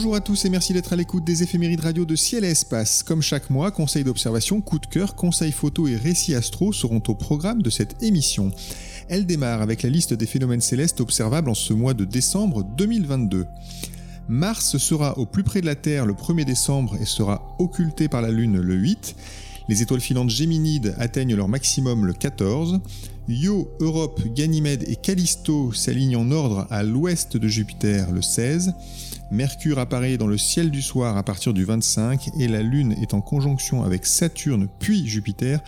Bonjour à tous et merci d'être à l'écoute des éphémérides radio de Ciel et Espace. Comme chaque mois, conseils d'observation, coup de cœur, conseils photo et récits astro seront au programme de cette émission. Elle démarre avec la liste des phénomènes célestes observables en ce mois de décembre 2022. Mars sera au plus près de la Terre le 1er décembre et sera occulté par la Lune le 8. Les étoiles filantes géminides atteignent leur maximum le 14. Io, Europe, Ganymède et Callisto s'alignent en ordre à l'ouest de Jupiter le 16. Mercure apparaît dans le ciel du soir à partir du 25 et la Lune est en conjonction avec Saturne puis Jupiter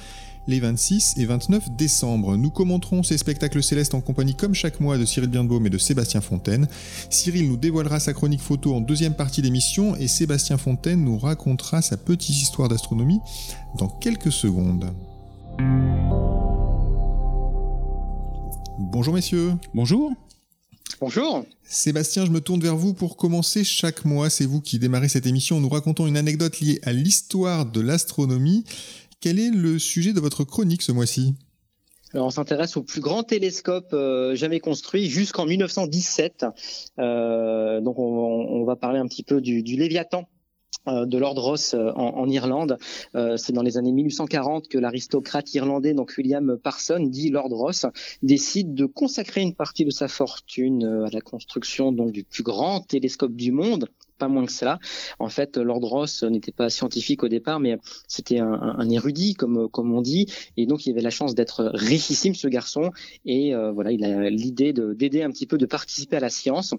les 26 et 29 décembre. Nous commenterons ces spectacles célestes en compagnie comme chaque mois de Cyril Birnbaum et de Sébastien Fontaine. Cyril nous dévoilera sa chronique photo en deuxième partie d'émission et Sébastien Fontaine nous racontera sa petite histoire d'astronomie dans quelques secondes. Bonjour messieurs. Bonjour. Bonjour. Sébastien, je me tourne vers vous pour commencer chaque mois. C'est vous qui démarrez cette émission en nous racontant une anecdote liée à l'histoire de l'astronomie. Quel est le sujet de votre chronique ce mois-ci? Alors, on s'intéresse au plus grand télescope euh, jamais construit jusqu'en 1917. Euh, donc, on, va parler un petit peu du, Léviathan, de Lord Ross euh, en, Irlande. Euh, c'est dans les années 1840 que l'aristocrate irlandais, donc William Parson, dit Lord Ross, décide de consacrer une partie de sa fortune à la construction donc du plus grand télescope du monde, pas moins que cela. En fait, Lord Ross n'était pas scientifique au départ, mais c'était un, érudit, comme comme on dit, et donc il avait la chance d'être richissime ce garçon. Et voilà, il a l'idée d'aider un petit peu, de participer à la science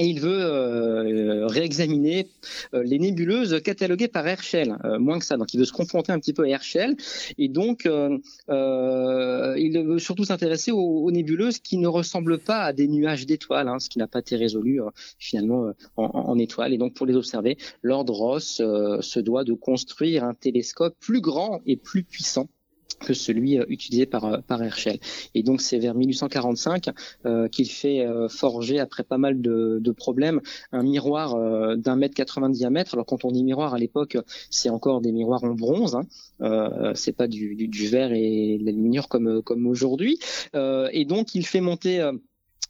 et il veut euh, réexaminer euh, les nébuleuses cataloguées par Herschel, euh, moins que ça. Donc il veut se confronter un petit peu à Herschel, et donc il veut surtout s'intéresser aux, nébuleuses qui ne ressemblent pas à des nuages d'étoiles, hein, ce qui n'a pas été résolu finalement en, en, étoiles. Et donc pour les observer, Lord Ross se doit de construire un télescope plus grand et plus puissant que celui euh, utilisé par, euh, par Herschel. Et donc c'est vers 1845 euh, qu'il fait forger, après pas mal de, problèmes, un miroir d'un mètre 80 de diamètre. Alors quand on dit miroir à l'époque, c'est encore des miroirs en bronze, hein. euh, c'est pas du, verre et de l'aluminium comme, comme aujourd'hui. et donc il fait monter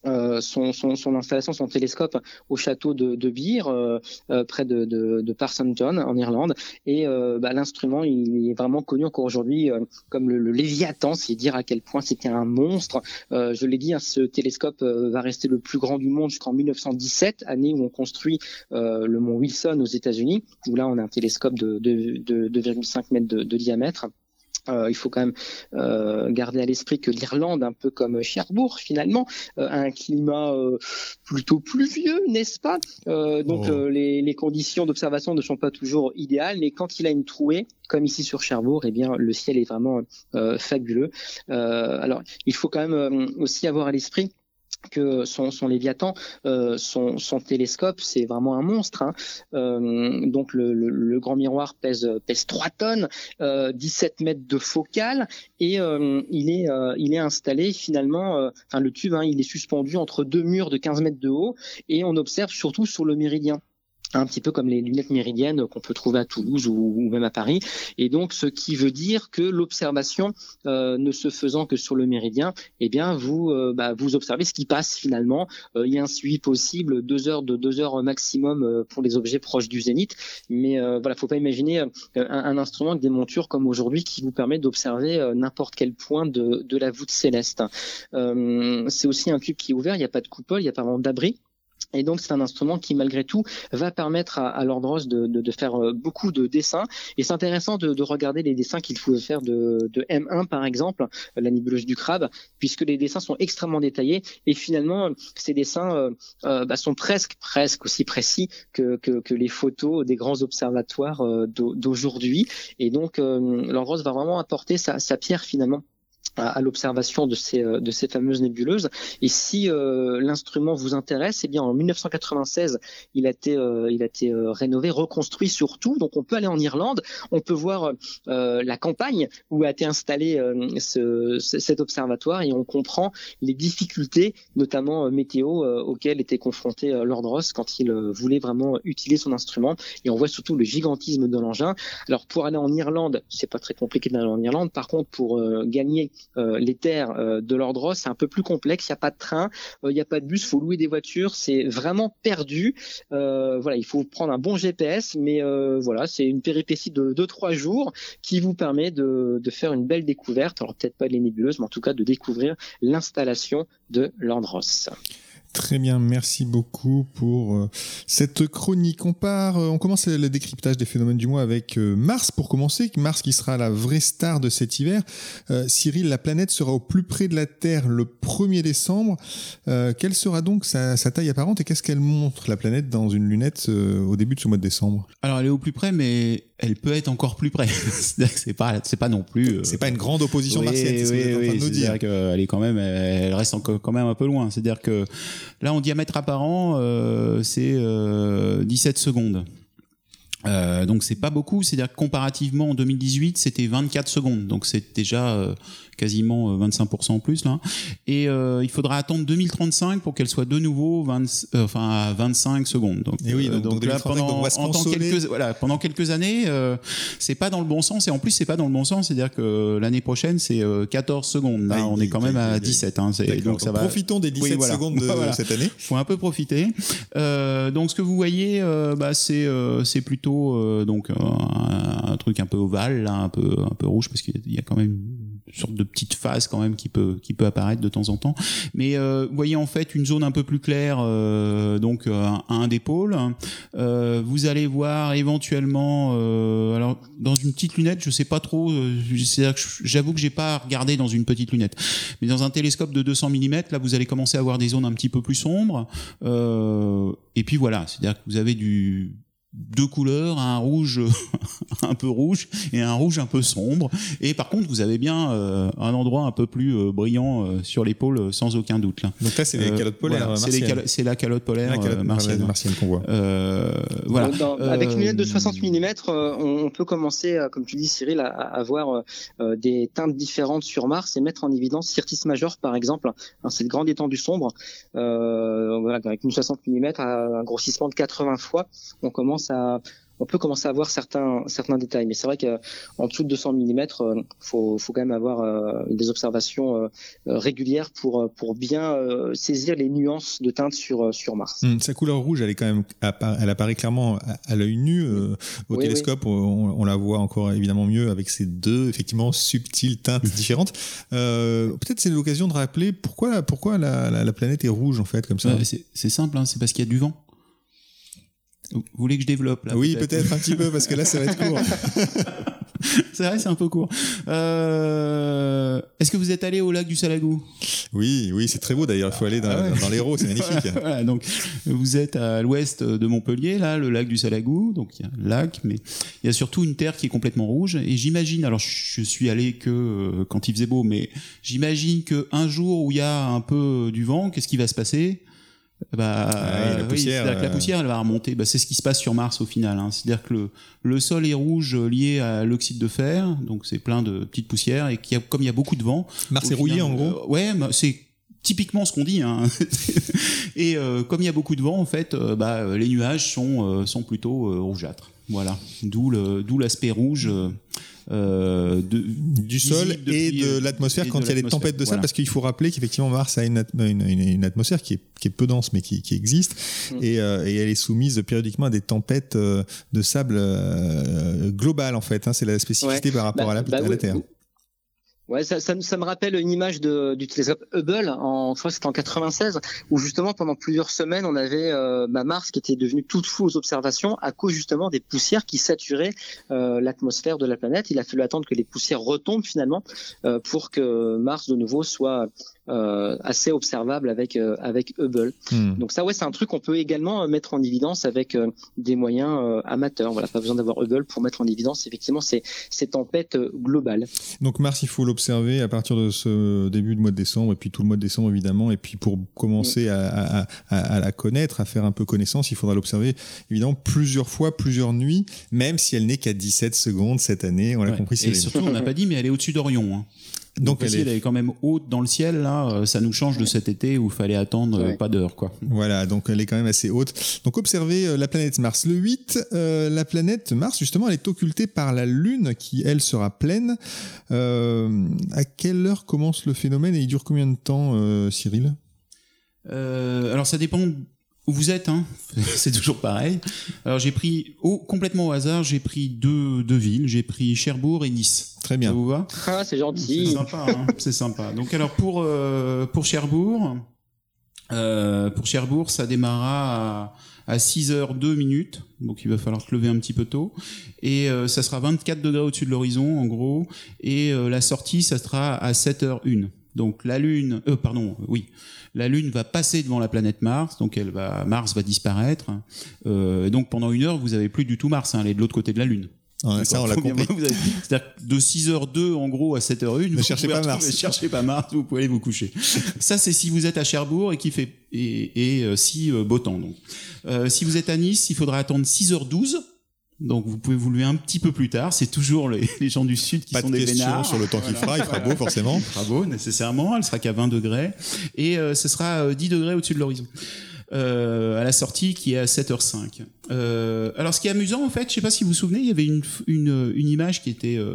euh, son, son, son, installation, son télescope au château de, de Beer, euh, euh, près de, de, de Parsonton, en Irlande. Et bah, l'instrument, il est vraiment connu encore aujourd'hui comme le, le, Léviathan, c'est dire à quel point c'était un monstre. je l'ai dit, hein, ce télescope va rester le plus grand du monde jusqu'en 1917, année où on construit le mont Wilson aux États-Unis, où là on a un télescope de, de, de 2,5 mètres de diamètre. Euh, il faut quand même euh, garder à l'esprit que l'Irlande, un peu comme Cherbourg finalement, euh, a un climat plutôt pluvieux, n'est-ce pas? Donc oh. les, les, conditions d'observation ne sont pas toujours idéales, mais quand il a une trouée, comme ici sur Cherbourg, eh bien le ciel est vraiment fabuleux. alors il faut quand même aussi avoir à l'esprit que son, son Léviathan, euh, son, son, télescope, c'est vraiment un monstre. Hein. Euh, donc le, grand miroir pèse, pèse 3 tonnes, euh, 17 mètres de focale, et euh, il, est, euh, il est installé finalement, enfin le tube, hein, il est suspendu entre deux murs de 15 mètres de haut, et on observe surtout sur le méridien un petit peu comme les lunettes méridiennes qu'on peut trouver à Toulouse ou, même à Paris. Et donc, ce qui veut dire que l'observation euh, ne se faisant que sur le méridien, eh bien, vous euh, bah, observez ce qui passe finalement. Euh, il y a un suivi possible, deux heures de deux heures maximum pour les objets proches du zénith. Mais voilà, faut pas imaginer un, instrument avec des montures comme aujourd'hui qui vous permet d'observer n'importe quel point de, de la voûte céleste. C'est aussi un tube qui est ouvert, il n'y a pas de coupole, il n'y a pas vraiment d'abri. Et donc c'est un instrument qui malgré tout va permettre à, à Lord Ross de, de, de, faire euh, beaucoup de dessins. Et c'est intéressant de, de, regarder les dessins qu'il pouvait faire de, de, M1 par exemple, la nébuleuse du crabe, puisque les dessins sont extrêmement détaillés. Et finalement, ces dessins euh, euh bah, sont presque presque aussi précis que, que, que, les photos des grands observatoires euh, d'aujourd'hui. Et donc Lord Ross va vraiment apporter sa, sa pierre finalement à, l'observation de ces, euh, de ces fameuses nébuleuses. Et si euh, l'instrument vous intéresse, eh bien en 1996, il a été, euh, il a été rénové, reconstruit surtout. Donc on peut aller en Irlande, on peut voir la campagne où a été installé ce, cet observatoire et on comprend les difficultés, notamment météo, auxquelles était confronté Lord Ross quand il voulait vraiment utiliser son instrument. Et on voit surtout le gigantisme de l'engin. Alors pour aller en Irlande, c'est pas très compliqué d'aller en Irlande. Par contre, pour gagner euh, les terres euh, de l'ordre c'est un peu plus complexe. Il n'y a pas de train, euh, il n'y a pas de bus, il faut louer des voitures. C'est vraiment perdu. voilà, il faut prendre un bon GPS, mais voilà, c'est une péripétie de 2-3 jours qui vous permet de, de, faire une belle découverte. Alors peut-être pas les nébuleuses, mais en tout cas de découvrir l'installation de l'Andros. Très bien, merci beaucoup pour euh, cette chronique. On part, euh, on commence le décryptage des phénomènes du mois avec euh, Mars pour commencer. Mars qui sera la vraie star de cet hiver. Cyril, la planète sera au plus près de la Terre le 1er décembre. quelle sera donc sa, sa taille apparente et qu'est-ce qu'elle montre la planète dans une lunette au début de ce mois de décembre? Alors elle est au plus près, mais elle peut être encore plus près. c'est pas, c'est pas non plus. Euh, c'est pas une grande opposition martienne. C'est ce que en train de nous dire. qu'elle est quand même, elle reste encore, quand même un peu loin. C'est-à-dire que là, en diamètre apparent, euh, c'est euh, 17 secondes. Euh, donc c'est pas beaucoup, c'est-à-dire que comparativement en 2018 c'était 24 secondes, donc c'est déjà euh, quasiment 25% euh, en plus là. Et euh, il faudra attendre 2035 pour qu'elle soit de nouveau 20, euh, enfin à 25 secondes. Donc, et oui, donc, donc là, pendant, quelques, voilà, pendant quelques années, c'est pas dans le bon sens. Et en plus, c'est pas dans le bon sens, c'est-à-dire que l'année prochaine, c'est 14 secondes. Là, on est quand même à 17. Hein, donc ça va. Profitons des 17 secondes de cette année. Faut un peu profiter. donc ce que vous voyez, bah, c'est c'est plutôt donc un, truc un peu ovale, là, un peu un peu rouge parce qu'il y a quand même sorte de petite phase quand même qui peut qui peut apparaître de temps en temps. Mais euh, vous voyez en fait une zone un peu plus claire, euh, donc euh, à un des pôles. Vous allez voir éventuellement, alors dans une petite lunette, je sais pas trop. J'avoue que j'ai pas regardé dans une petite lunette, mais dans un télescope de 200 mm, là vous allez commencer à voir des zones un petit peu plus sombres. et puis voilà, c'est-à-dire que vous avez du deux couleurs, un rouge un peu rouge et un rouge un peu sombre. Et par contre, vous avez bien euh, un endroit un peu plus euh, brillant euh, sur l'épaule, sans aucun doute. Là. Donc là, c'est les calottes polaires. c'est la calotte polaire martienne, martienne qu'on voit. voilà. avec une lunette de 60 mm, on peut commencer, comme tu dis, Cyril, à, avoir des teintes différentes sur Mars et mettre en évidence Syrtis Major, par exemple. Hein, c'est le grand étendue sombre. voilà, avec une 60 mm, un grossissement de 80 fois, on commence on peut commencer à voir certains, certains détails. Mais c'est vrai qu'en dessous de 200 mm, il faut, faut quand même avoir euh, des observations euh, régulières pour, pour bien euh, saisir les nuances de teinte sur, sur Mars. Hum, sa couleur rouge, elle est quand même, elle apparaît clairement à, l'œil nu. au télescope, On, la voit encore évidemment mieux avec ces deux, effectivement, subtiles teintes différentes. Peut-être c'est l'occasion de rappeler pourquoi, pourquoi la, la, planète est rouge en fait, comme ça. c'est simple, hein, c'est parce qu'il y a du vent. Vous voulez que je développe là Oui, peut-être un petit peu parce que là, ça va être court. c'est vrai, c'est un peu court. Euh... Est-ce que vous êtes allé au lac du Salagou? Oui, oui, c'est très beau d'ailleurs. Il faut aller dans, ah dans l'Hérault, c'est magnifique. voilà, donc vous êtes à l'ouest de Montpellier, là, le lac du Salagou. Donc il y a un lac, mais il y a surtout une terre qui est complètement rouge. Et j'imagine, alors je suis allé que euh, quand il faisait beau, mais j'imagine que un jour où il y a un peu du vent, qu'est-ce qui va se passer? Bah, ah la, poussière, la euh, poussière, elle va remonter. Bah, c'est ce qui se passe sur Mars au final. Hein. C'est-à-dire que le, le, sol est rouge lié à l'oxyde de fer, donc c'est plein de petites poussières, et y a, comme il y a beaucoup de vent. Mars est rouillé en gros. Euh, ouais, c'est typiquement ce qu'on dit. Hein. et euh, comme il y a beaucoup de vent, en fait, bah, les nuages sont, sont plutôt rougeâtres. Voilà. D'où l'aspect rouge. Euh, de, du sol et de l'atmosphère quand il y a des tempêtes de sable, parce qu'il faut rappeler qu'effectivement Mars a une, une, une, atmosphère qui est, qui est, peu dense mais qui, qui existe, mm. et, euh, et, elle est soumise périodiquement à des tempêtes euh, de sable globales en fait. Hein, c'est la spécificité par rapport bah, à, la, bah à la Terre. Ouais, ça, ça, ça, me rappelle une image de, du télescope Hubble, en, je crois c'était en 96, où justement pendant plusieurs semaines on avait euh, bah, Mars qui était devenu toute fou aux observations à cause justement des poussières qui saturaient euh, l'atmosphère de la planète. Il a fallu attendre que les poussières retombent finalement euh, pour que Mars de nouveau soit assez observable avec avec Hubble. Hmm. Donc ça, ouais, c'est un truc qu'on peut également mettre en évidence avec des moyens amateurs. Voilà, pas besoin d'avoir Hubble pour mettre en évidence effectivement ces, ces tempêtes globales. Donc Mars, il faut l'observer à partir de ce début de mois de décembre et puis tout le mois de décembre évidemment. Et puis pour commencer à, à, la connaître, à faire un peu connaissance, il faudra l'observer évidemment plusieurs fois, plusieurs nuits, même si elle n'est qu'à 17 secondes cette année. On l'a compris. Et surtout, on n'a pas dit, mais elle est au-dessus d'Orion. Hein. Donc, elle, est... quand même haute dans le ciel là, euh, ça nous change de cet été où il fallait attendre euh, pas d'heure quoi. Voilà, donc elle est quand même assez haute. Donc observez euh, la planète Mars. Le 8, la planète Mars justement, elle est occultée par la Lune qui elle sera pleine. à quelle heure commence le phénomène et il dure combien de temps, Cyril? Alors ça dépend où vous êtes, hein c'est toujours pareil. Alors j'ai pris au, complètement au hasard, j'ai pris deux, deux villes, j'ai pris Cherbourg et Nice. Très bien. Ça vous va? Ah, c'est gentil. C'est sympa, hein c'est sympa. Donc alors pour euh, pour Cherbourg, euh, pour Cherbourg, ça démarrera à, à 6h02 minutes, donc il va falloir se lever un petit peu tôt, et euh, ça sera 24 degrés au-dessus de l'horizon en gros, et euh, la sortie ça sera à 7h01. Donc la Lune, euh, pardon, oui, la Lune va passer devant la planète Mars, donc elle va, Mars va disparaître. Euh, et donc pendant une heure, vous avez plus du tout Mars, hein, elle est de l'autre côté de la Lune. ça, on l'a compris. C'est-à-dire de 6h02 en gros à 7h01, ne cherchez pas Mars. cherchez pas Mars, vous pouvez aller vous coucher. ça, c'est si vous êtes à Cherbourg et qui fait et, et euh, si euh, beau temps. Donc, euh, si vous êtes à Nice, il faudra attendre 6h12 donc vous pouvez vous lever un petit peu plus tard. C'est toujours les, gens du sud qui sont de des vénards. sur le temps qu'il fera, il fera beau forcément. Il fera beau nécessairement. Elle sera qu'à 20 degrés et euh, ce sera 10 euh, degrés au-dessus de l'horizon. Euh, à la sortie qui est à 7h05. Euh, alors ce qui est amusant en fait, je sais pas si vous vous souvenez, il y avait une, une, une image qui était euh,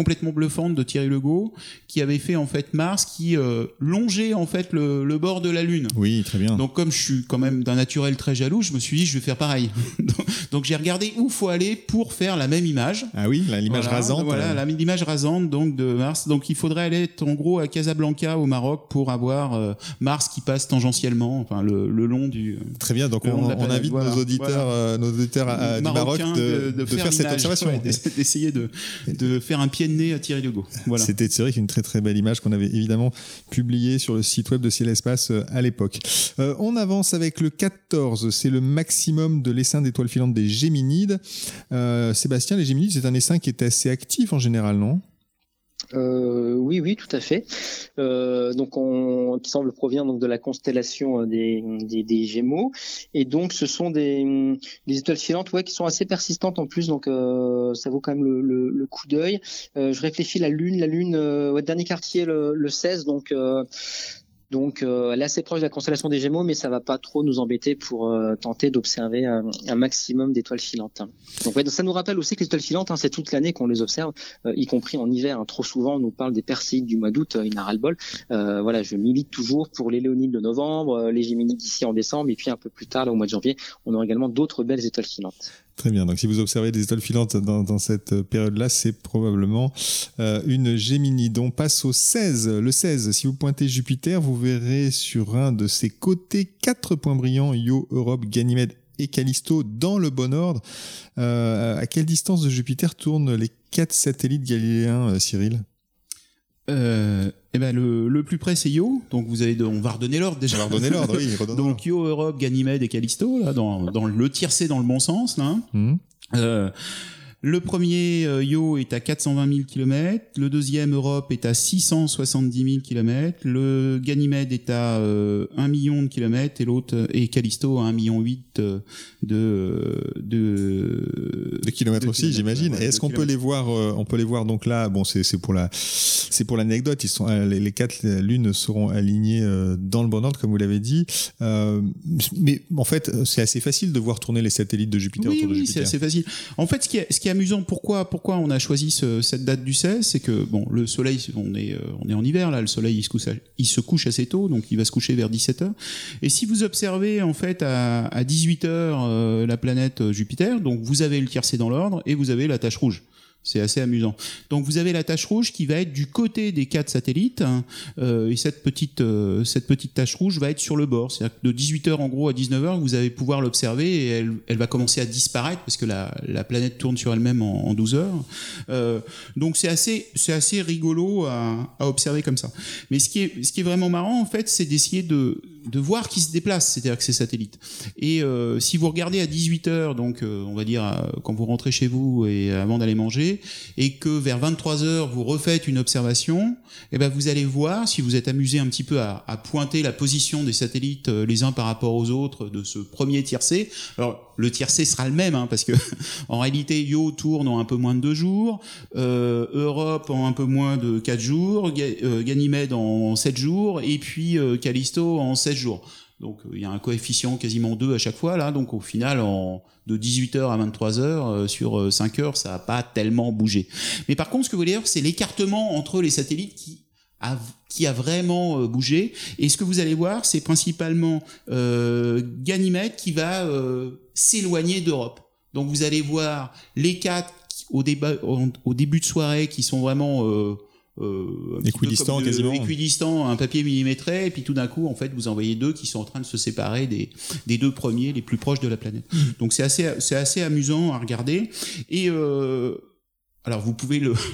complètement bluffante de Thierry Legault qui avait fait en fait Mars qui euh, longeait en fait le, le, bord de la Lune. Oui, très bien. Donc comme je suis quand même d'un naturel très jaloux, je me suis dit je vais faire pareil. donc j'ai regardé où faut aller pour faire la même image. Ah oui, l'image rasante. Voilà, euh. l'image rasante donc de Mars. Donc il faudrait aller en gros à Casablanca au Maroc pour avoir euh, Mars qui passe tangentiellement, enfin le, le long du. Très bien. Donc on, on, invite nos auditeurs, nos auditeurs à, du Maroc de, de, faire, cette observation, d'essayer de, de faire un pied de nez à Thierry Legault. Voilà. C'était vrai qu'une très très belle image qu'on avait évidemment publiée sur le site web de Ciel Espace euh, à l'époque. Euh, on avance avec le 14, c'est le maximum de l'essaim d'étoiles filantes des Géminides. Euh, Sébastien, les Géminides, c'est un essaim qui est assez actif en général, non? Euh, oui, oui, tout à fait. Euh, donc, on, qui semble provient donc de la constellation euh, des, des, des Gémeaux, et donc ce sont des, des, étoiles filantes, ouais, qui sont assez persistantes en plus. Donc, euh, ça vaut quand même le, le, le coup d'œil. Euh, je réfléchis la Lune, la Lune, ouais, dernier quartier le, le 16, donc donc euh, elle est assez proche de la constellation des Gémeaux, mais ça va pas trop nous embêter pour euh, tenter d'observer un, maximum d'étoiles filantes. Donc ça nous rappelle aussi que les étoiles filantes, hein, c'est toute l'année qu'on les observe, euh, y compris en hiver. Hein. Trop souvent, on nous parle des Perséides du mois d'août, il ras le bol. voilà, je milite toujours pour les Léonides de novembre, les Géminides d'ici en décembre, et puis un peu plus tard, là, au mois de janvier, on aura également d'autres belles étoiles filantes. Très bien. Donc, si vous observez des étoiles filantes dans, cette période-là, c'est probablement euh, une Géminide. On passe au 16. Le 16, si vous pointez Jupiter, vous verrez sur un de ses côtés quatre points brillants, Io, Europe, Ganymède et Callisto dans le bon ordre. Euh, à quelle distance de Jupiter tournent les quatre satellites galiléens, euh, Cyril? Euh, eh ben le, le plus près c'est Io, donc vous avez on va redonner l'ordre déjà. On va redonner l'ordre, oui. donc Io, Europe, Ganymède et Callisto là dans, dans le tiercé dans le bon sens là. Mmh. Euh, le premier, euh, Yo, est à 420 000 km. Le deuxième, Europe, est à 670 000 km. Le Ganymède est à euh, 1 million de kilomètres et l'autre et Callisto à 1 million 8 euh, de de, de kilomètres aussi, j'imagine. Est-ce qu'on peut les voir euh, On peut les voir donc là. Bon, c'est c'est pour la c'est pour l'anecdote. Ils sont les, les, quatre lunes seront alignées dans le bon ordre, comme vous l'avez dit. mais en fait, c'est assez facile de voir tourner les satellites de Jupiter autour de Jupiter. C'est assez facile. En fait, ce qui est, ce qui amusant. Pourquoi, pourquoi on a choisi cette date du 16 C'est que bon, le soleil, on est, euh, on est en hiver là, le soleil il se, couche, assez tôt, donc il va se coucher vers 17h. Et si vous observez en fait à, à 18h euh, la planète Jupiter, donc vous avez le tiercé dans l'ordre et vous avez la tache rouge. C'est assez amusant. Donc vous avez la tache rouge qui va être du côté des quatre satellites hein, euh, et cette petite euh, cette petite tache rouge va être sur le bord. C'est-à-dire que de 18h en gros à 19h, vous allez pouvoir l'observer et elle, elle, va commencer à disparaître parce que la, la planète tourne sur elle-même en, en 12 heures. Euh, donc c'est assez c'est assez rigolo à, observer comme ça. Mais ce qui est ce qui est vraiment marrant en fait, c'est d'essayer de de voir qui se déplace, c'est-à-dire que ces satellites. Et si vous regardez à 18h, donc on va dire quand vous rentrez chez vous et avant d'aller manger, et que vers 23h vous refaites une observation, eh ben vous allez voir si vous êtes amusé un petit peu à, à pointer la position des satellites euh, les uns par rapport aux autres de ce premier tiercé. Alors le tiercé sera le même, hein, parce que en réalité Yo tourne en un peu moins de deux jours, euh, Europe en un peu moins de quatre jours, Ganymède en sept jours, et puis Callisto en 7 jours. Donc il y a un coefficient quasiment 2 à chaque fois là, donc au final en de 18h à 23h euh, sur 5 heures, ça n'a pas tellement bougé. Mais par contre, ce que vous voulez dire, c'est l'écartement entre les satellites qui a, qui a vraiment euh, bougé. Et ce que vous allez voir, c'est principalement euh, Ganymède qui va euh, s'éloigner d'Europe. Donc vous allez voir les quatre au, au, début de soirée qui sont vraiment euh, équidistant quasiment. équidistant un papier millimétré et puis tout d'un coup en fait vous envoyez deux qui sont en train de se séparer des, des deux premiers les plus proches de la planète. Donc c'est assez c'est assez amusant à regarder. Et euh, alors vous pouvez le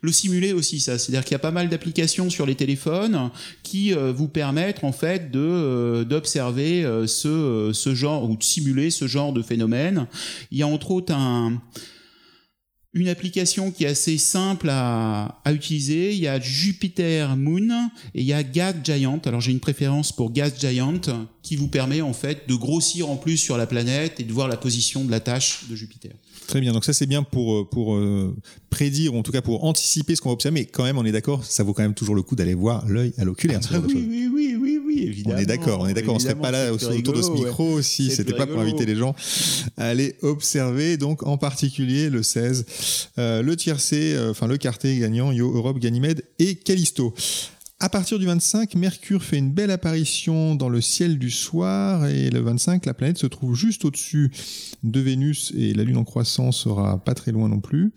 le simuler aussi ça. C'est-à-dire qu'il y a pas mal d'applications sur les téléphones qui euh, vous permettent en fait de euh, d'observer euh, ce ce genre ou de simuler ce genre de phénomène. Il y a entre autres un une application qui est assez simple à, utiliser. Il y a Jupiter Moon et il y a Gas Giant. Alors j'ai une préférence pour Gas Giant qui vous permet en fait de grossir en plus sur la planète et de voir la position de la tâche de Jupiter. Très bien, donc ça c'est bien pour, pour euh, prédire, ou en tout cas pour anticiper ce qu'on va observer, mais quand même on est d'accord, ça vaut quand même toujours le coup d'aller voir l'œil à l'oculaire. Ah, oui, oui, oui, oui, oui, évidemment. On est d'accord, on est d'accord, on serait pas là autour rigolo, de ce micro ouais. si c'était pas pour inviter les gens à aller observer, donc en particulier le 16, euh, le tiercé, euh, enfin le quartet gagnant, Yo Europe, Ganymède et Callisto. À partir du 25, Mercure fait une belle apparition dans le ciel du soir et le 25, la planète se trouve juste au-dessus de Vénus et la Lune en croissance sera pas très loin non plus.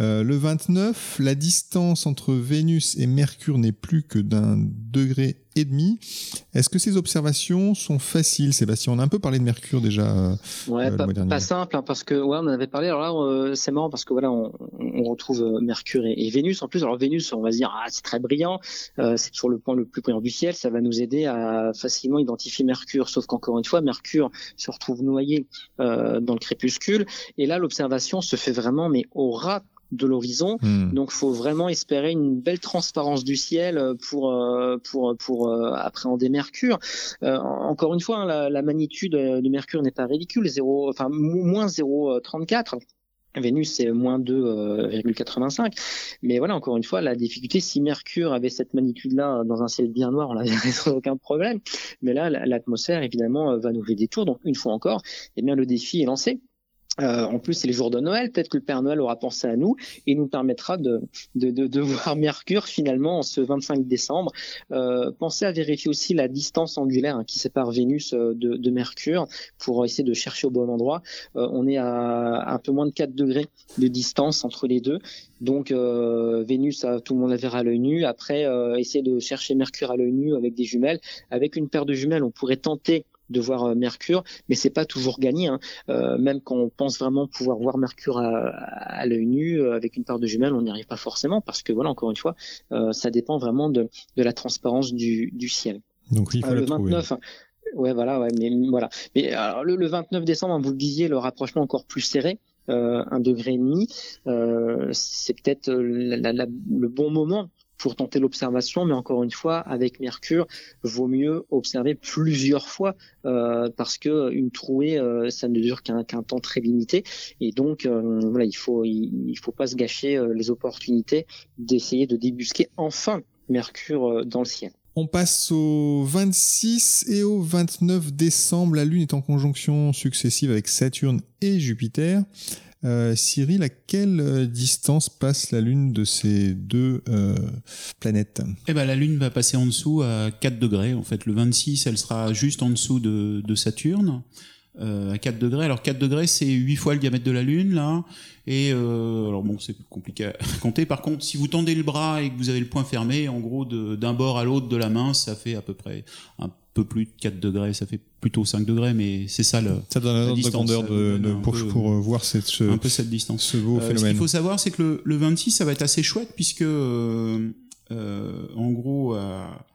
Euh, le 29, la distance entre Vénus et Mercure n'est plus que d'un degré et demi. Est-ce que ces observations sont faciles, Sébastien On a un peu parlé de Mercure déjà. Euh, ouais, pas, pas, simple, hein, parce que ouais, on en avait parlé. Alors là, euh, c'est marrant parce que voilà, on, on retrouve euh, Mercure et, et, Vénus. En plus, alors Vénus, on va se dire, ah, c'est très brillant, euh, c'est toujours le point le plus brillant du ciel. Ça va nous aider à facilement identifier Mercure. Sauf qu'encore une fois, Mercure se retrouve noyé euh, dans le crépuscule. Et là, l'observation se fait vraiment, mais au ras de l'horizon. Mmh. Donc, faut vraiment espérer une belle transparence du ciel pour euh, pour pour euh, appréhender Mercure. Euh, encore une fois, hein, la, la, magnitude de Mercure n'est pas ridicule, 0, enfin moins 0,34. Vénus c'est moins 2,85. Mais voilà, encore une fois, la difficulté, si Mercure avait cette magnitude-là dans un ciel bien noir, on n'avait aucun problème. Mais là, l'atmosphère, évidemment, va nous faire des tours. Donc, une fois encore, eh bien, le défi est lancé. Euh, en plus, c'est les jours de Noël. Peut-être que le Père Noël aura pensé à nous et nous permettra de, voir Mercure finalement en ce 25 décembre. Euh, pensez à vérifier aussi la distance angulaire hein, qui sépare Vénus de, de, Mercure pour essayer de chercher au bon endroit. Euh, on est à un peu moins de 4 degrés de distance entre les deux. Donc euh, Vénus, tout le monde la verra à l'œil nu. Après, euh, essayer de chercher Mercure à l'œil nu avec des jumelles. Avec une paire de jumelles, on pourrait tenter de voir euh, Mercure, mais c'est pas toujours gagné. Hein. Euh, même quand on pense vraiment pouvoir voir Mercure à, à l'œil nu euh, avec une paire de jumelles, on n'y arrive pas forcément parce que voilà, encore une fois, euh, ça dépend vraiment de, de la transparence du, du ciel. Donc il faut le, le 29. Trouver. Ouais, voilà, ouais, mais voilà. Mais alors, le, le 29 décembre, hein, vous le disiez, le rapprochement encore plus serré. Euh, un degré et demi, euh, c'est peut-être le bon moment pour tenter l'observation, mais encore une fois, avec Mercure, vaut mieux observer plusieurs fois euh, parce que une trouée, euh, ça ne dure qu'un qu temps très limité, et donc euh, voilà, il faut il, faut pas se gâcher les opportunités d'essayer de débusquer enfin Mercure dans le ciel. On passe au 26 et au 29 décembre. La Lune est en conjonction successive avec Saturne et Jupiter. Euh, Cyril, à quelle euh, distance passe la Lune de ces deux euh, planètes? Eh ben, la Lune va passer en dessous à 4 degrés. En fait, le 26, elle sera juste en dessous de, de Saturne. Euh, à 4 degrés. Alors 4 degrés, c'est 8 fois le diamètre de la Lune, là. Et euh, alors bon, c'est compliqué à compter. Par contre, si vous tendez le bras et que vous avez le poing fermé, en gros, d'un bord à l'autre de la main, ça fait à peu près un peu plus de 4 degrés. Ça fait plutôt 5 degrés, mais c'est ça le. Ça donne un ordre de grandeur de, de, pour, peu, pour, voir cette, ce, un peu cette distance. Ce beau phénomène. Ce qu'il faut savoir, c'est que le, le, 26, ça va être assez chouette puisque, euh, en gros, à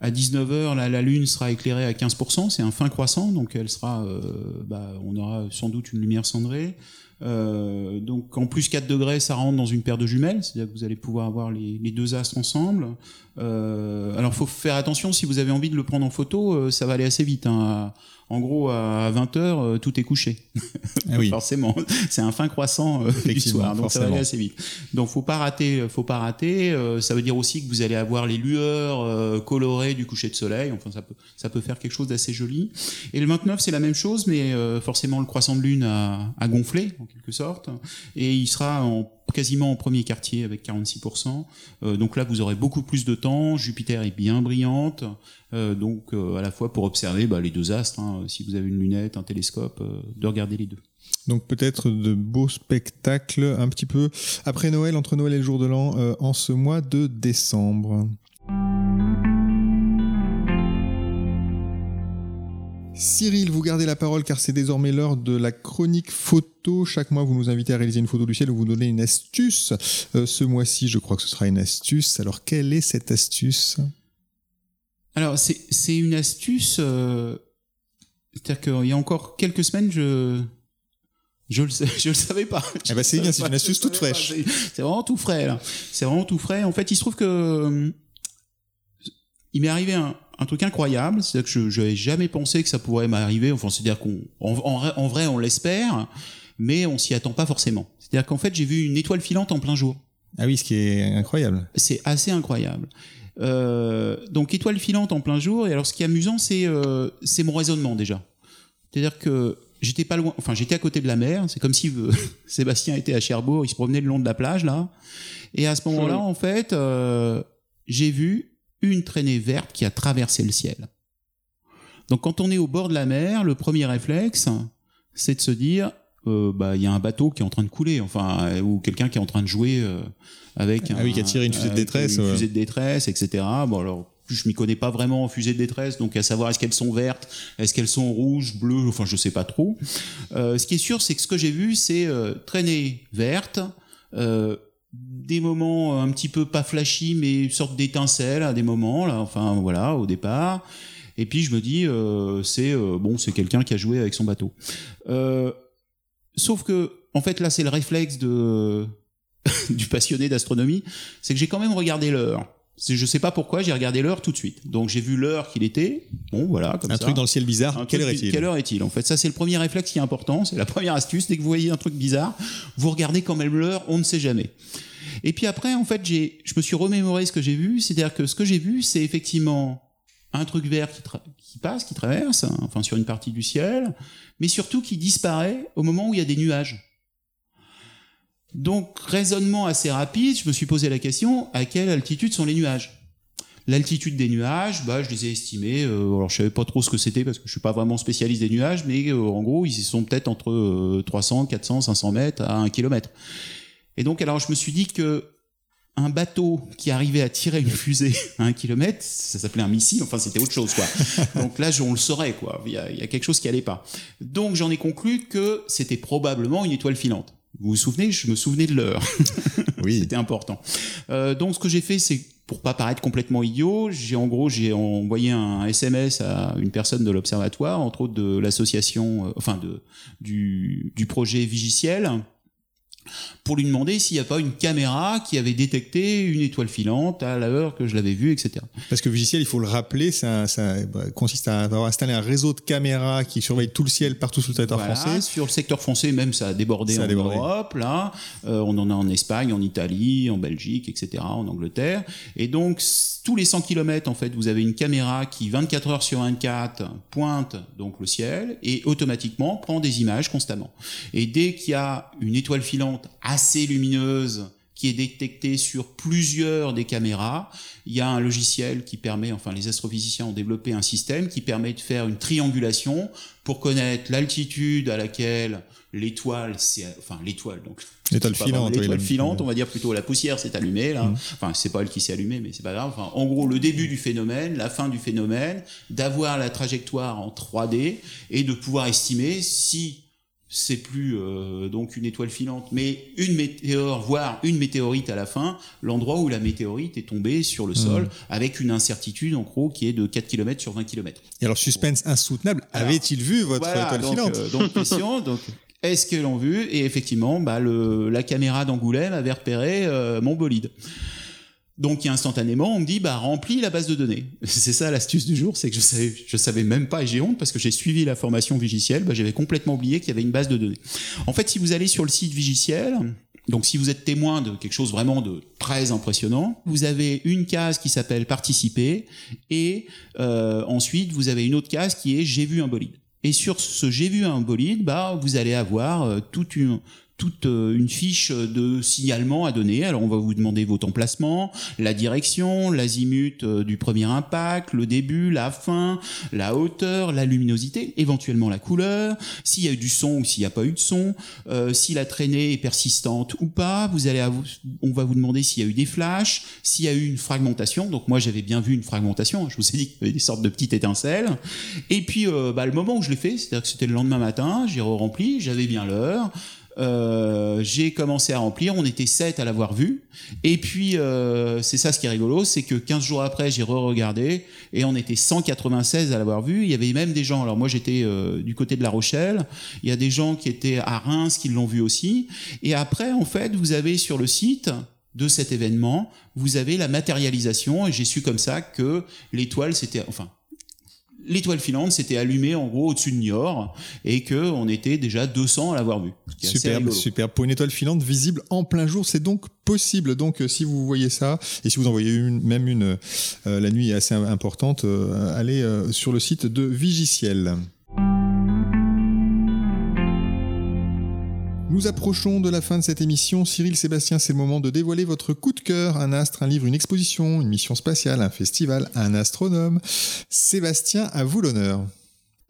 à 19h, là, la Lune sera éclairée à 15%, c'est un fin croissant, donc elle sera, euh, bah, on aura sans doute une lumière cendrée. Euh, donc en plus 4 degrés, ça rentre dans une paire de jumelles, c'est-à-dire que vous allez pouvoir avoir les, les deux astres ensemble. Euh, alors faut faire attention, si vous avez envie de le prendre en photo, euh, ça va aller assez vite. Hein en gros, à 20h, euh, tout est couché. Ah oui. forcément, c'est un fin croissant euh, du soir, donc ça va aller assez vite. Donc, faut pas rater, faut pas rater. Euh, ça veut dire aussi que vous allez avoir les lueurs colorées du coucher de soleil. Enfin, ça peut, ça peut faire quelque chose d'assez joli. Et le 29, c'est la même chose, mais forcément, le croissant de lune a, a, gonflé en quelque sorte, et il sera en quasiment en premier quartier avec 46%. Euh, donc là, vous aurez beaucoup plus de temps. Jupiter est bien brillante. Euh, donc euh, à la fois pour observer bah, les deux astres, hein, si vous avez une lunette, un télescope, de regarder les deux. Donc peut-être de beaux spectacles un petit peu après Noël, entre Noël et le jour de l'an, en ce mois de décembre. Cyril, vous gardez la parole car c'est désormais l'heure de la chronique photo. Chaque mois, vous nous invitez à réaliser une photo du ciel ou vous donnez une astuce. Euh, ce mois-ci, je crois que ce sera une astuce. Alors, quelle est cette astuce? Alors, c'est une astuce. Euh, c'est-à-dire qu'il y a encore quelques semaines, je. Je le, je le savais pas. Eh ben c'est bien, c'est une astuce toute fraîche. C'est vraiment tout frais là. C'est vraiment tout frais. En fait, il se trouve que euh, il m'est arrivé un, un truc incroyable, c'est-à-dire que je n'avais jamais pensé que ça pourrait m'arriver. Enfin, c'est-à-dire qu'on, en, vrai, on l'espère, mais on s'y attend pas forcément. C'est-à-dire qu'en fait, j'ai vu une étoile filante en plein jour. Ah oui, ce qui est incroyable. C'est assez incroyable. Euh, donc étoile filante en plein jour. Et alors, ce qui est amusant, c'est euh, c'est mon raisonnement déjà. C'est-à-dire que j'étais pas loin, enfin j'étais à côté de la mer. C'est comme si euh, Sébastien était à Cherbourg, il se promenait le long de la plage là. Et à ce moment-là, en fait, j'ai vu une traînée verte qui a traversé le ciel. Donc quand on est au bord de la mer, le premier réflexe, c'est de se dire, euh, bah il y a un bateau qui est en train de couler, enfin ou quelqu'un qui est en train de jouer euh, avec ah oui qui a tiré une fusée de détresse, une fusée de détresse, etc. Bon alors je m'y connais pas vraiment en fusée de détresse, donc à savoir est-ce qu'elles sont vertes, est-ce qu'elles sont rouges, bleues, enfin je sais pas trop. Euh, ce qui est sûr, c'est que ce que j'ai vu, c'est traînée verte, des moments un petit peu pas flashy, mais une sorte d'étincelle à des moments, là, enfin voilà, au départ. Et puis je me dis, euh, c'est euh, bon, c'est quelqu'un qui a joué avec son bateau. Sauf que, en fait, là, c'est le réflexe de du passionné d'astronomie, c'est que j'ai quand même regardé l'heure. Je sais pas pourquoi, j'ai regardé l'heure tout de suite. Donc j'ai vu l'heure qu'il était. Bon, voilà, comme un truc dans le ciel bizarre. quelle heure est-il Quelle heure est-il En fait, ça c'est le premier réflexe qui est important. C'est la première astuce. Dès que vous voyez un truc bizarre, vous regardez quand même l'heure. On ne sait jamais. Et puis après, en fait, j'ai, je me suis remémoré ce que j'ai vu. C'est-à-dire que ce que j'ai vu, c'est effectivement un truc vert qui, qui passe, qui traverse, hein, enfin sur une partie du ciel, mais surtout qui disparaît au moment où il y a des nuages. Donc, raisonnement assez rapide, je me suis posé la question, à quelle altitude sont les nuages? L'altitude des nuages, bah, je les ai estimés. Euh, alors, je savais pas trop ce que c'était parce que je suis pas vraiment spécialiste des nuages, mais euh, en gros, ils sont peut-être entre 300, 400, 500 mètres à 1 km. Et donc, alors, je me suis dit que un bateau qui arrivait à tirer une fusée à un kilomètre, ça s'appelait un missile, enfin c'était autre chose quoi. Donc là, on le saurait quoi. Il y a, il y a quelque chose qui allait pas. Donc j'en ai conclu que c'était probablement une étoile filante. Vous vous souvenez? Je me souvenais de l'heure. Oui. C'était important. Euh, donc ce que j'ai fait, c'est pour pas paraître complètement idiot, j'ai en gros j'ai envoyé un SMS à une personne de l'observatoire, entre autres de l'association, euh, enfin de du, du projet Vigiciel, pour lui demander s'il n'y a pas une caméra qui avait détecté une étoile filante à l'heure que je l'avais vue, etc. Parce que Vigiciel, il faut le rappeler, ça, ça bah, consiste à avoir installé un réseau de caméras qui surveille tout le ciel partout sur le territoire français. Sur le secteur français, même, ça a débordé en Europe, là. Euh, on en a en Espagne, en Italie, en Belgique, etc., en Angleterre. Et donc, tous les 100 km, en fait, vous avez une caméra qui, 24 heures sur 24, pointe donc le ciel et automatiquement prend des images constamment. Et dès qu'il y a une étoile filante assez lumineuse qui est détecté sur plusieurs des caméras. Il y a un logiciel qui permet, enfin les astrophysiciens ont développé un système qui permet de faire une triangulation pour connaître l'altitude à laquelle l'étoile, enfin l'étoile donc l'étoile filante, l'étoile filante, on va dire plutôt la poussière s'est allumée là. Mmh. Enfin c'est pas elle qui s'est allumée, mais c'est pas grave. Enfin, en gros le début du phénomène, la fin du phénomène, d'avoir la trajectoire en 3D et de pouvoir estimer si c'est plus euh, donc une étoile filante, mais une météore, voire une météorite à la fin, l'endroit où la météorite est tombée sur le mmh. sol, avec une incertitude en gros qui est de 4 km sur 20 km. Et alors suspense insoutenable, avait-il vu votre étoile filante euh, Donc question, donc est-ce qu'ils l'ont vu? Et effectivement, bah, le, la caméra d'Angoulême avait repéré euh, mon bolide. Donc instantanément, on me dit bah remplis la base de données. C'est ça l'astuce du jour, c'est que je savais je savais même pas et j'ai honte parce que j'ai suivi la formation Vigiciel, bah, j'avais complètement oublié qu'il y avait une base de données. En fait, si vous allez sur le site Vigiciel, donc si vous êtes témoin de quelque chose vraiment de très impressionnant, vous avez une case qui s'appelle participer et euh, ensuite vous avez une autre case qui est j'ai vu un bolide. Et sur ce j'ai vu un bolide, bah vous allez avoir euh, toute une toute euh, une fiche de signalement à donner. Alors on va vous demander votre emplacement, la direction, l'azimut euh, du premier impact, le début, la fin, la hauteur, la luminosité, éventuellement la couleur, s'il y a eu du son ou s'il n'y a pas eu de son, euh, si la traînée est persistante ou pas. Vous allez, on va vous demander s'il y a eu des flashs, s'il y a eu une fragmentation. Donc moi j'avais bien vu une fragmentation. Je vous ai dit qu'il y avait des sortes de petites étincelles. Et puis bah, le moment où je l'ai fait, c'est-à-dire que c'était le lendemain matin, j'ai rempli, j'avais bien l'heure. Euh, j'ai commencé à remplir, on était 7 à l'avoir vu. Et puis, euh, c'est ça ce qui est rigolo, c'est que 15 jours après, j'ai re-regardé et on était 196 à l'avoir vu. Il y avait même des gens, alors moi j'étais euh, du côté de La Rochelle, il y a des gens qui étaient à Reims qui l'ont vu aussi. Et après, en fait, vous avez sur le site de cet événement, vous avez la matérialisation et j'ai su comme ça que l'étoile, c'était, enfin, l'étoile filante s'était allumée en gros au-dessus de Niort et que on était déjà 200 à l'avoir vu. Super, super. Pour une étoile filante visible en plein jour, c'est donc possible. Donc euh, si vous voyez ça et si vous en voyez une, même une euh, la nuit est assez importante, euh, allez sur le site de Vigiciel. Nous approchons de la fin de cette émission. Cyril Sébastien, c'est moment de dévoiler votre coup de cœur. Un astre, un livre, une exposition, une mission spatiale, un festival, un astronome. Sébastien, à vous l'honneur.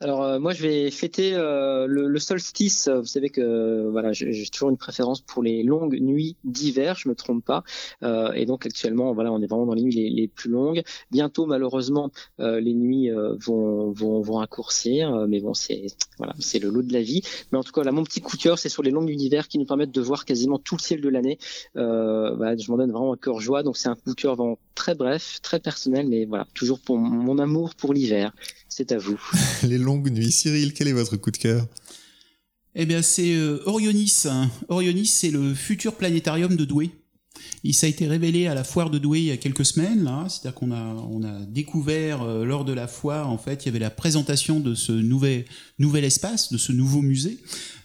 Alors euh, moi je vais fêter euh, le, solstice. Vous savez que voilà j'ai toujours une préférence pour les longues nuits d'hiver, je me trompe pas. Euh, et donc actuellement voilà on est vraiment dans les nuits les, plus longues. Bientôt malheureusement les nuits vont, vont vont raccourcir, mais bon c'est voilà c'est le lot de la vie. Mais en tout cas là mon petit coup de cœur c'est sur les longues nuits d'hiver qui nous permettent de voir quasiment tout le ciel de l'année. Voilà, je m'en donne vraiment un cœur joie. Donc c'est un coup de cœur vraiment très bref, très personnel, mais voilà toujours pour mon amour pour l'hiver. C'est à vous. les longues nuits. Cyril, quel est votre coup de cœur? Eh bien, c'est euh, Orionis. Orionis, c'est le futur planétarium de Douai. Il ça a été révélé à la foire de Douai il y a quelques semaines, là. C'est-à-dire qu'on a, on a découvert euh, lors de la foire, en fait, il y avait la présentation de ce nouvel, nouvel espace, de ce nouveau musée.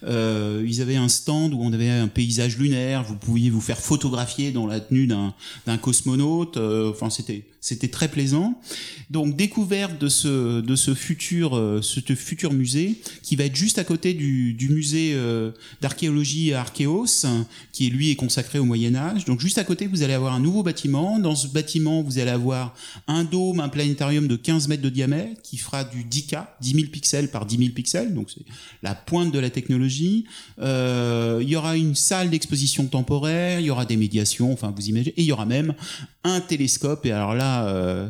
Euh, ils avaient un stand où on avait un paysage lunaire. Vous pouviez vous faire photographier dans la tenue d'un, cosmonaute. Euh, enfin, c'était, c'était très plaisant. Donc, découverte de ce, de ce futur, euh, ce futur musée qui va être juste à côté du, du musée d'archéologie Archéos, qui lui est consacré au Moyen Âge. Donc, juste à côté, vous allez avoir un nouveau bâtiment. Dans ce bâtiment, vous allez avoir un dôme, un planétarium de 15 mètres de diamètre qui fera du 10K, 10 000 pixels par 10 000 pixels. Donc, c'est la pointe de la technologie. Euh, il y aura une salle d'exposition temporaire, il y aura des médiations, enfin, vous imaginez, et il y aura même un télescope. Et alors là, euh,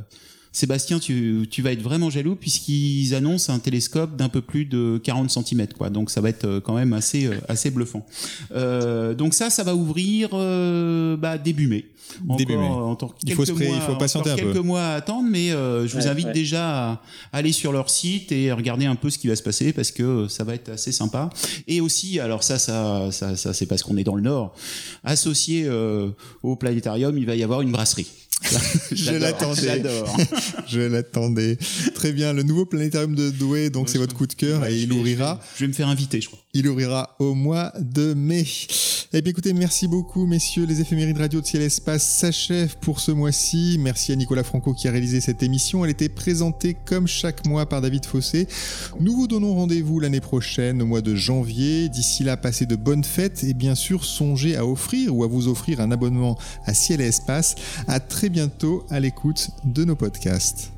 Sébastien, tu, tu, vas être vraiment jaloux puisqu'ils annoncent un télescope d'un peu plus de 40 cm, quoi. Donc ça va être euh, quand même assez, euh, assez bluffant. Euh, donc ça, ça va ouvrir euh, bah, début mai. début mai. il faut, se il faut patienter un quelques mois à attendre, mais je vous invite déjà à aller sur leur site et regarder un peu ce qui va se passer parce que ça va être assez sympa. Et aussi, alors ça, ça, ça, ça c'est parce qu'on est dans le Nord, associé au planétarium, il va y avoir une brasserie. je l'attendais. je l'attendais. Très bien. Le nouveau planétarium de Douai, donc c'est votre coup de cœur et il ouvrira. Je vais me faire inviter, je crois. Il ouvrira au mois de mai. Eh bien écoutez, merci beaucoup messieurs, les éphémérides radio de Ciel Espace s'achèvent pour ce mois-ci. Merci à Nicolas Franco qui a réalisé cette émission. Elle était présentée comme chaque mois par David Fossé. Nous vous donnons rendez-vous l'année prochaine au mois de janvier. D'ici là, passez de bonnes fêtes et bien sûr songez à offrir ou à vous offrir un abonnement à Ciel et Espace. À très bientôt à l'écoute de nos podcasts.